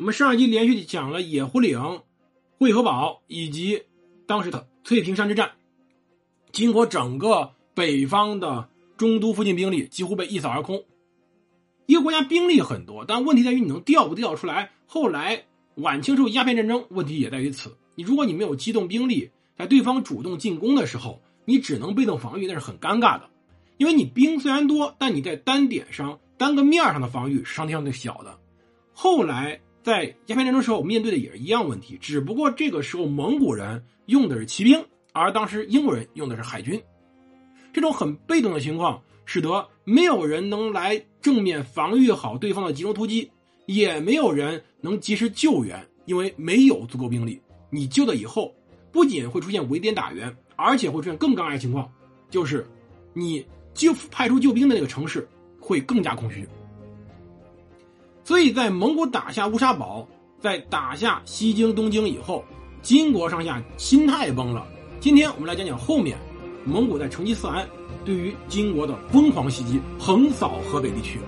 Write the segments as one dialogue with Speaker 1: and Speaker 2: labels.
Speaker 1: 我们上一集连续讲了野狐岭、会合堡以及当时的翠屏山之战，经过整个北方的中都附近兵力几乎被一扫而空。一个国家兵力很多，但问题在于你能调不调出来。后来晚清时候鸦片战争，问题也在于此。你如果你没有机动兵力，在对方主动进攻的时候，你只能被动防御，那是很尴尬的。因为你兵虽然多，但你在单点上、单个面上的防御是相对小的。后来。在鸦片战争时候，面对的也是一样问题，只不过这个时候蒙古人用的是骑兵，而当时英国人用的是海军。这种很被动的情况，使得没有人能来正面防御好对方的集中突击，也没有人能及时救援，因为没有足够兵力。你救了以后，不仅会出现围点打援，而且会出现更尴尬的情况，就是你救派出救兵的那个城市会更加空虚。所以在蒙古打下乌沙堡，在打下西京、东京以后，金国上下心态崩了。今天我们来讲讲后面，蒙古在成吉思汗对于金国的疯狂袭击，横扫河北地区。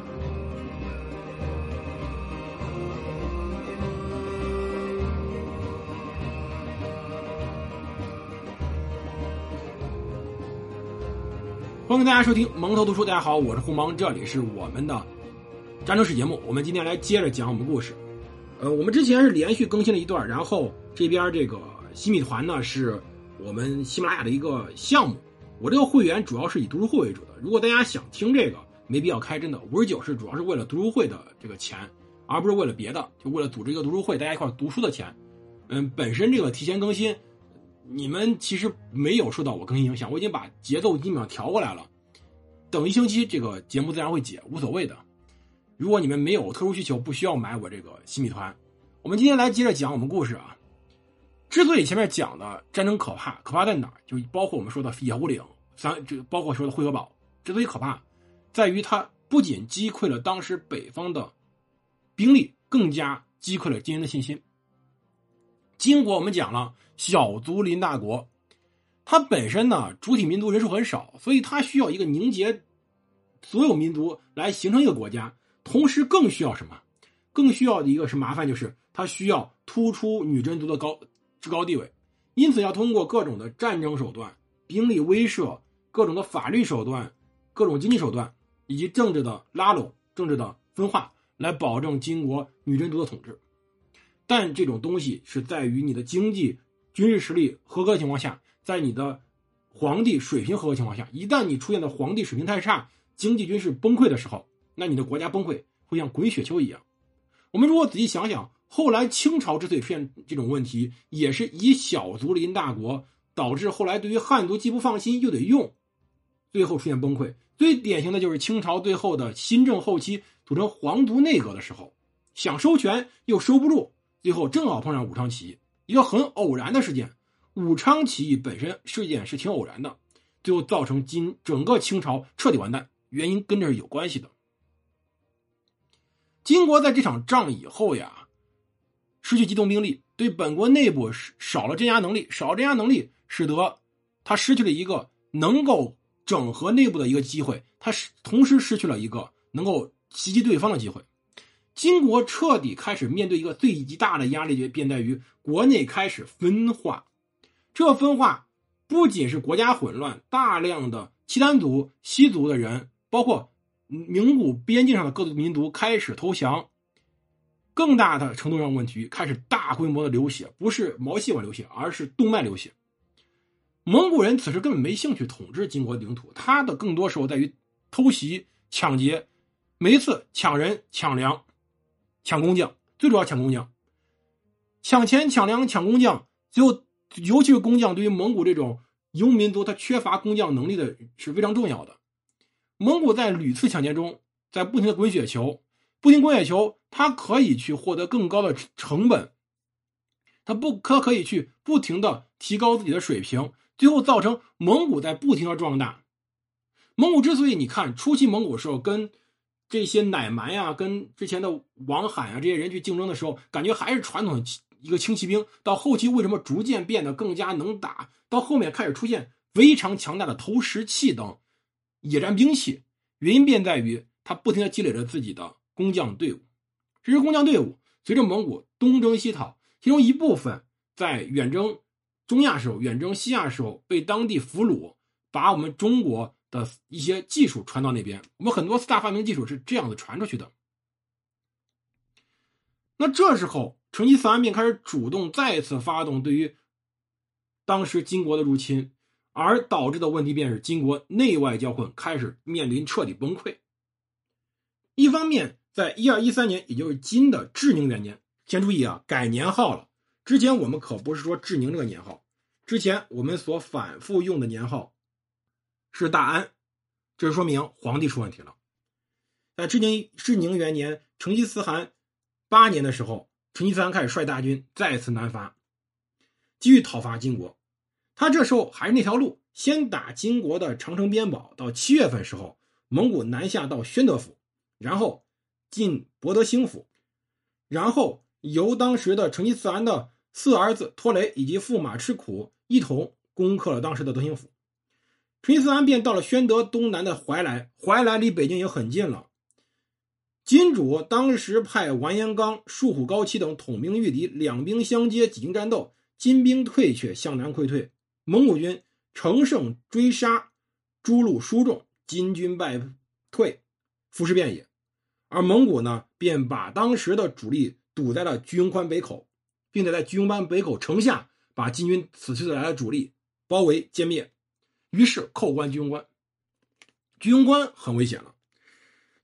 Speaker 1: 欢迎大家收听蒙头读书，大家好，我是胡蒙，这里是我们的。战争史节目，我们今天来接着讲我们故事。呃，我们之前是连续更新了一段，然后这边这个西米团呢是我们喜马拉雅的一个项目。我这个会员主要是以读书会为主的。如果大家想听这个，没必要开，真的五十九是主要是为了读书会的这个钱，而不是为了别的，就为了组织一个读书会，大家一块读书的钱。嗯，本身这个提前更新，你们其实没有受到我更新影响，我已经把节奏基本上调过来了。等一星期，这个节目自然会解，无所谓的。如果你们没有特殊需求，不需要买我这个新米团。我们今天来接着讲我们故事啊。之所以前面讲的战争可怕，可怕在哪儿？就包括我们说的野狐岭，三就包括说的会合堡，之所以可怕，在于它不仅击溃了当时北方的兵力，更加击溃了金人的信心。金国我们讲了，小族临大国，它本身呢主体民族人数很少，所以它需要一个凝结所有民族来形成一个国家。同时，更需要什么？更需要的一个是麻烦，就是他需要突出女真族的高至高地位，因此要通过各种的战争手段、兵力威慑、各种的法律手段、各种经济手段以及政治的拉拢、政治的分化，来保证金国女真族的统治。但这种东西是在于你的经济、军事实力合格情况下，在你的皇帝水平合格情况下，一旦你出现的皇帝水平太差、经济军事崩溃的时候。那你的国家崩溃会像滚雪球一样。我们如果仔细想想，后来清朝之所以出现这种问题，也是以小族临大国，导致后来对于汉族既不放心又得用，最后出现崩溃。最典型的就是清朝最后的新政后期组成皇族内阁的时候，想收权又收不住，最后正好碰上武昌起义，一个很偶然的事件。武昌起义本身事件是挺偶然的，最后造成今整个清朝彻底完蛋，原因跟这是有关系的。金国在这场仗以后呀，失去机动兵力，对本国内部少了镇压能力，少了镇压能力，使得他失去了一个能够整合内部的一个机会，他是同时失去了一个能够袭击对方的机会。金国彻底开始面对一个最极大的压力，就便在于国内开始分化。这分化不仅是国家混乱，大量的契丹族、西族的人，包括。蒙古边境上的各族民族开始投降，更大的程度上问题开始大规模的流血，不是毛细管流血，而是动脉流血。蒙古人此时根本没兴趣统治金国领土，他的更多时候在于偷袭、抢劫，每一次抢人、抢粮、抢工匠，最主要抢工匠，抢钱、抢粮、抢工匠，就尤其是工匠，对于蒙古这种游牧民族，他缺乏工匠能力的是非常重要的。蒙古在屡次抢劫中，在不停的滚雪球，不停滚雪球，它可以去获得更高的成本，它不可可以去不停的提高自己的水平，最后造成蒙古在不停的壮大。蒙古之所以你看初期蒙古时候跟这些乃蛮呀，跟之前的王罕啊这些人去竞争的时候，感觉还是传统一个轻骑兵，到后期为什么逐渐变得更加能打？到后面开始出现非常强大的投石器等。野战兵器，原因便在于他不停的积累着自己的工匠队伍，这支工匠队伍随着蒙古东征西讨，其中一部分在远征中亚时候、远征西亚时候被当地俘虏，把我们中国的一些技术传到那边。我们很多四大发明技术是这样子传出去的。那这时候，成吉思汗便开始主动再次发动对于当时金国的入侵，而导致的问题便是金国内外交困，开始面临彻底崩溃。一方面，在一二一三年，也就是金的至宁元年，先注意啊，改年号了。之前我们可不是说至宁这个年号，之前我们所反复用的年号是大安，这说明皇帝出问题了。在至宁至宁元年，成吉思汗。八年的时候，成吉思汗开始率大军再次南伐，继续讨伐金国。他这时候还是那条路，先打金国的长城边堡，到七月份时候，蒙古南下到宣德府，然后进博德兴府，然后由当时的成吉思汗的四儿子拖雷以及驸马赤苦一同攻克了当时的德兴府。成吉思汗便到了宣德东南的怀来，怀来离北京也很近了。金主当时派完颜纲、树虎高齐等统兵御敌，两兵相接，几经战斗，金兵退却，向南溃退。蒙古军乘胜追杀，诸路疏众，金军败退，伏尸遍野。而蒙古呢，便把当时的主力堵在了居庸关北口，并且在居庸关北口城下，把金军此次来的主力包围歼灭。于是扣关居庸关，居庸关很危险了。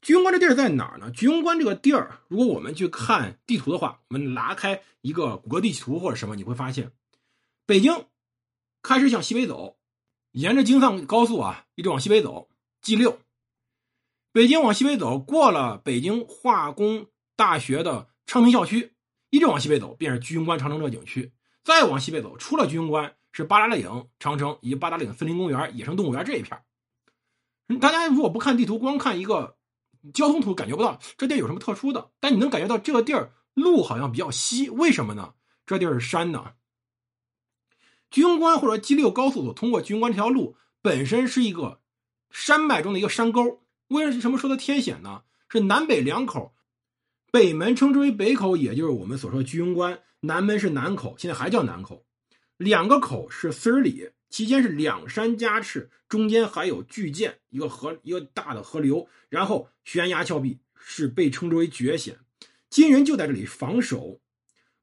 Speaker 1: 居庸关这地儿在哪儿呢？居庸关这个地儿，如果我们去看地图的话，我们拿开一个谷歌地图或者什么，你会发现，北京开始向西北走，沿着京藏高速啊，一直往西北走，G 六，北京往西北走，过了北京化工大学的昌平校区，一直往西北走，便是居庸关长城这景区。再往西北走，出了居庸关是八达岭长城以及八达岭森林公园、野生动物园这一片大家如果不看地图，光看一个。交通图感觉不到这地儿有什么特殊的，但你能感觉到这个地儿路好像比较稀，为什么呢？这地儿是山呢。居庸关或者 G 六高速所通过居庸关这条路本身是一个山脉中的一个山沟。为什么说它天险呢？是南北两口，北门称之为北口，也就是我们所说的居庸关；南门是南口，现在还叫南口。两个口是四十里。其间是两山夹峙，中间还有巨涧，一个河，一个大的河流，然后悬崖峭壁，是被称之为绝险。金人就在这里防守，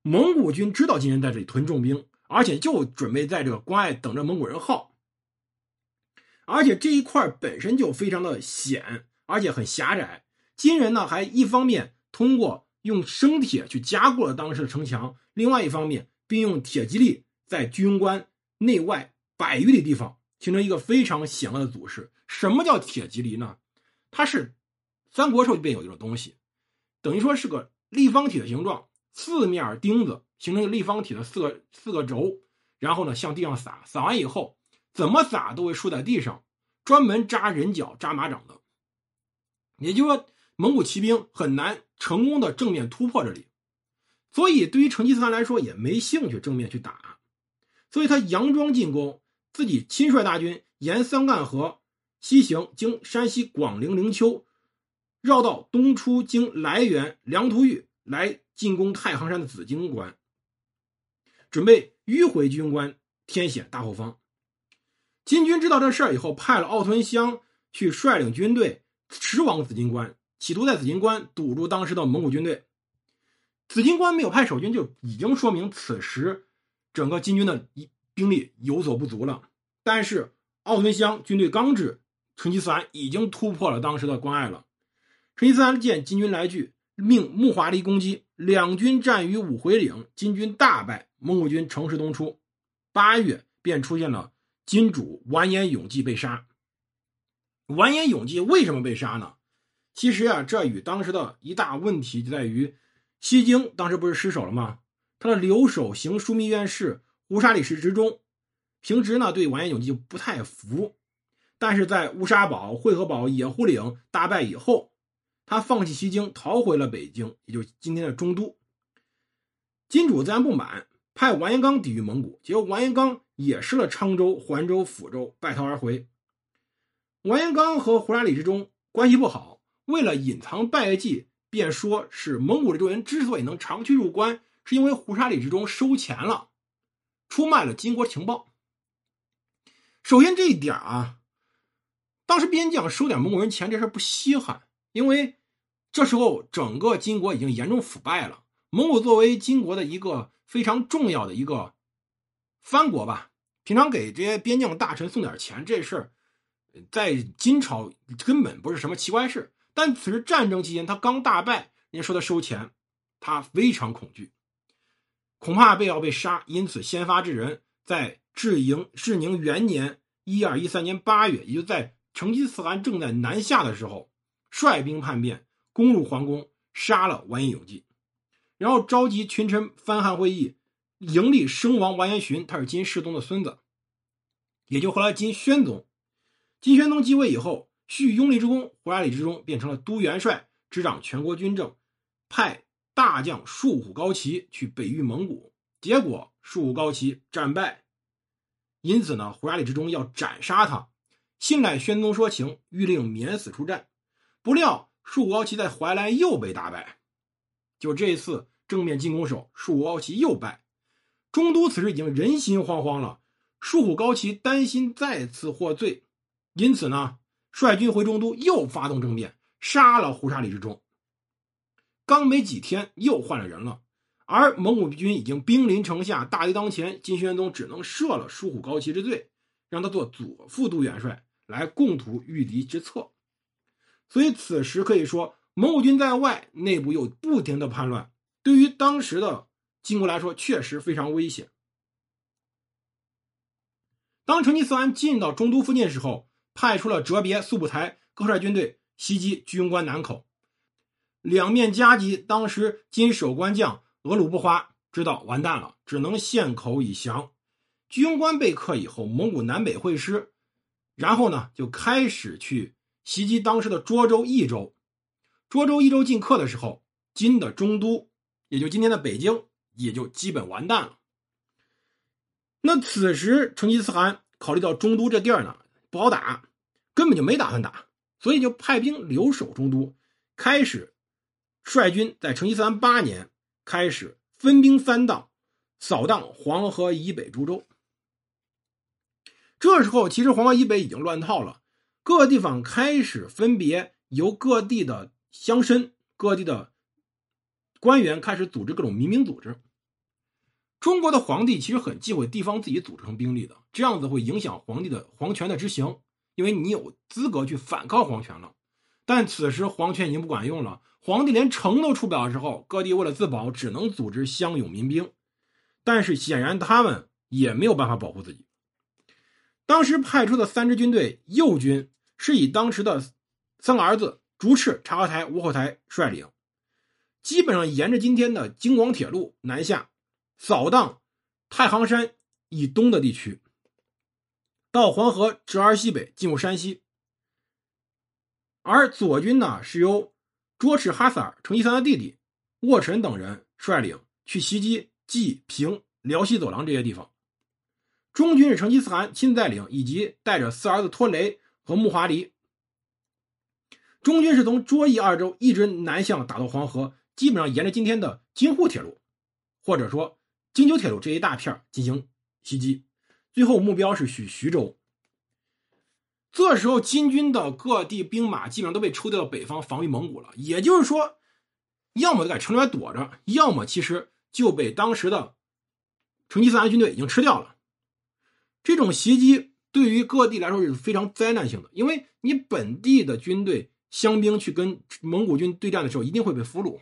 Speaker 1: 蒙古军知道金人在这里屯重兵，而且就准备在这个关隘等着蒙古人耗。而且这一块本身就非常的险，而且很狭窄。金人呢，还一方面通过用生铁去加固了当时的城墙，另外一方面并用铁蒺藜在居庸关内外。百余里地方形成一个非常险恶的组势。什么叫铁蒺藜呢？它是三国时候便有一种东西，等于说是个立方体的形状，四面钉子形成一个立方体的四个四个轴，然后呢向地上撒，撒完以后怎么撒都会竖在地上，专门扎人脚、扎马掌的。也就是说，蒙古骑兵很难成功的正面突破这里，所以对于成吉思汗来说也没兴趣正面去打，所以他佯装进攻。自己亲率大军沿三干河西行，经山西广陵灵丘，绕道东出，经涞源梁图峪来进攻太行山的紫荆关，准备迂回居庸关，天险大后方。金军知道这事儿以后，派了奥屯乡去率领军队驰往紫金关，企图在紫金关堵住当时的蒙古军队。紫金关没有派守军，就已经说明此时整个金军的一。兵力有所不足了，但是奥屯乡军队刚至，成吉思汗已经突破了当时的关隘了。成吉思汗见金军来拒，命木华黎攻击，两军战于五回岭，金军大败，蒙古军乘势东出。八月便出现了金主完颜永济被杀。完颜永济为什么被杀呢？其实啊，这与当时的一大问题就在于西京当时不是失守了吗？他的留守行枢密院事。乌沙里氏之中，平时呢对完颜永济就不太服，但是在乌沙堡、会合堡、野狐岭大败以后，他放弃西京，逃回了北京，也就是今天的中都。金主自然不满，派完颜刚抵御蒙古，结果完颜刚也失了昌州、环州、抚州，败逃而回。完颜刚和胡沙里之中关系不好，为了隐藏败绩，便说是蒙古的州人之所以能长驱入关，是因为胡沙里之中收钱了，出卖了金国情报。首先这一点啊，当时边将收点蒙古人钱这事不稀罕，因为这时候整个金国已经严重腐败了。蒙古作为金国的一个非常重要的一个藩国吧，平常给这些边将大臣送点钱，这事儿在金朝根本不是什么奇怪事。但此时战争期间，他刚大败，人家说他收钱，他非常恐惧，恐怕被要被杀，因此先发制人，在。至营至宁元年一二一三年八月，也就在成吉思汗正在南下的时候，率兵叛变，攻入皇宫，杀了完颜永济，然后召集群臣翻汉会议，迎立生王完颜询，他是金世宗的孙子，也就后来金宣宗。金宣宗继位以后，续拥立之功，胡沙里之中变成了都元帅，执掌全国军政，派大将术虎高齐去北域蒙古，结果术虎高齐战败。因此呢，胡沙里之中要斩杀他。信赖宣宗说情，欲令免死出战。不料树虎高齐在怀来又被打败。就这一次正面进攻时，树虎高齐又败。中都此时已经人心惶惶了。树虎高齐担心再次获罪，因此呢，率军回中都，又发动政变，杀了胡沙里之中。刚没几天，又换了人了。而蒙古军已经兵临城下，大敌当前，金宣宗只能赦了疏虎高齐之罪，让他做左副都元帅，来共图御敌之策。所以此时可以说，蒙古军在外，内部又不停的叛乱，对于当时的金国来说，确实非常危险。当成吉思汗进到中都附近时候，派出了哲别、速不台各率军队袭击居庸关南口，两面夹击。当时金守关将。额鲁不花知道完蛋了，只能献口以降。居庸关被克以后，蒙古南北会师，然后呢就开始去袭击当时的涿州、益州。涿州、益州进克的时候，金的中都，也就今天的北京，也就基本完蛋了。那此时成吉思汗考虑到中都这地儿呢不好打，根本就没打算打，所以就派兵留守中都，开始率军在成吉思汗八年。开始分兵三道，扫荡黄河以北诸州。这时候，其实黄河以北已经乱套了，各地方开始分别由各地的乡绅、各地的官员开始组织各种民兵组织。中国的皇帝其实很忌讳地方自己组成兵力的，这样子会影响皇帝的皇权的执行，因为你有资格去反抗皇权了。但此时皇权已经不管用了。皇帝连城都出不了的时候，各地为了自保，只能组织乡勇民兵。但是显然他们也没有办法保护自己。当时派出的三支军队，右军是以当时的三个儿子竹赤、察合台、吴后台率领，基本上沿着今天的京广铁路南下，扫荡太行山以东的地区，到黄河直而西北进入山西。而左军呢，是由卓赤哈萨尔、成吉思汗的弟弟卧臣等人率领去袭击济平、辽西走廊这些地方。中军是成吉思汗亲自带领，以及带着四儿子托雷和木华黎。中军是从卓益二州一直南向打到黄河，基本上沿着今天的京沪铁路，或者说京九铁路这一大片进行袭击。最后目标是徐徐州。这时候，金军的各地兵马基本上都被抽调到北方防御蒙古了。也就是说，要么在城里面躲着，要么其实就被当时的成吉思汗军队已经吃掉了。这种袭击对于各地来说是非常灾难性的，因为你本地的军队乡兵去跟蒙古军对战的时候，一定会被俘虏。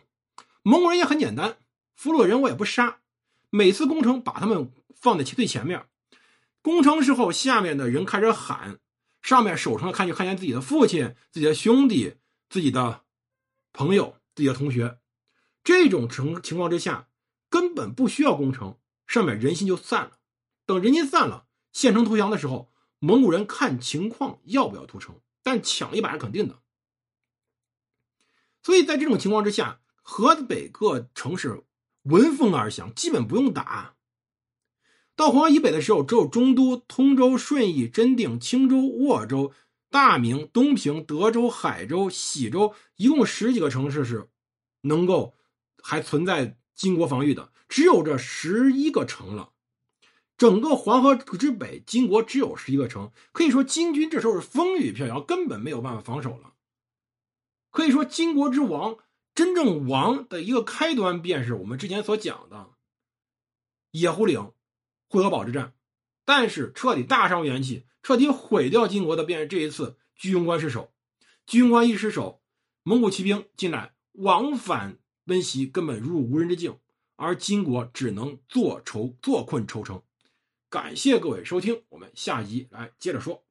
Speaker 1: 蒙古人也很简单，俘虏人我也不杀，每次攻城把他们放在最前面。攻城时候，下面的人开始喊。上面守城的看就看见自己的父亲、自己的兄弟、自己的朋友、自己的同学，这种情情况之下，根本不需要攻城，上面人心就散了。等人心散了，县城投降的时候，蒙古人看情况要不要屠城，但抢一把是肯定的。所以在这种情况之下，河北各城市闻风而降，基本不用打。到黄河以北的时候，只有中都、通州、顺义、真定、青州、沃州、大名、东平、德州、海州、喜州，一共十几个城市是能够还存在金国防御的，只有这十一个城了。整个黄河之北，金国只有十一个城，可以说金军这时候是风雨飘摇，根本没有办法防守了。可以说，金国之亡，真正亡的一个开端，便是我们之前所讲的野狐岭、会合堡之战。但是，彻底大伤元气、彻底毁掉金国的，便是这一次居庸关失守。居庸关一失守，蒙古骑兵进来，往返奔袭，根本入无人之境，而金国只能坐愁坐困愁城。感谢各位收听，我们下集来接着说。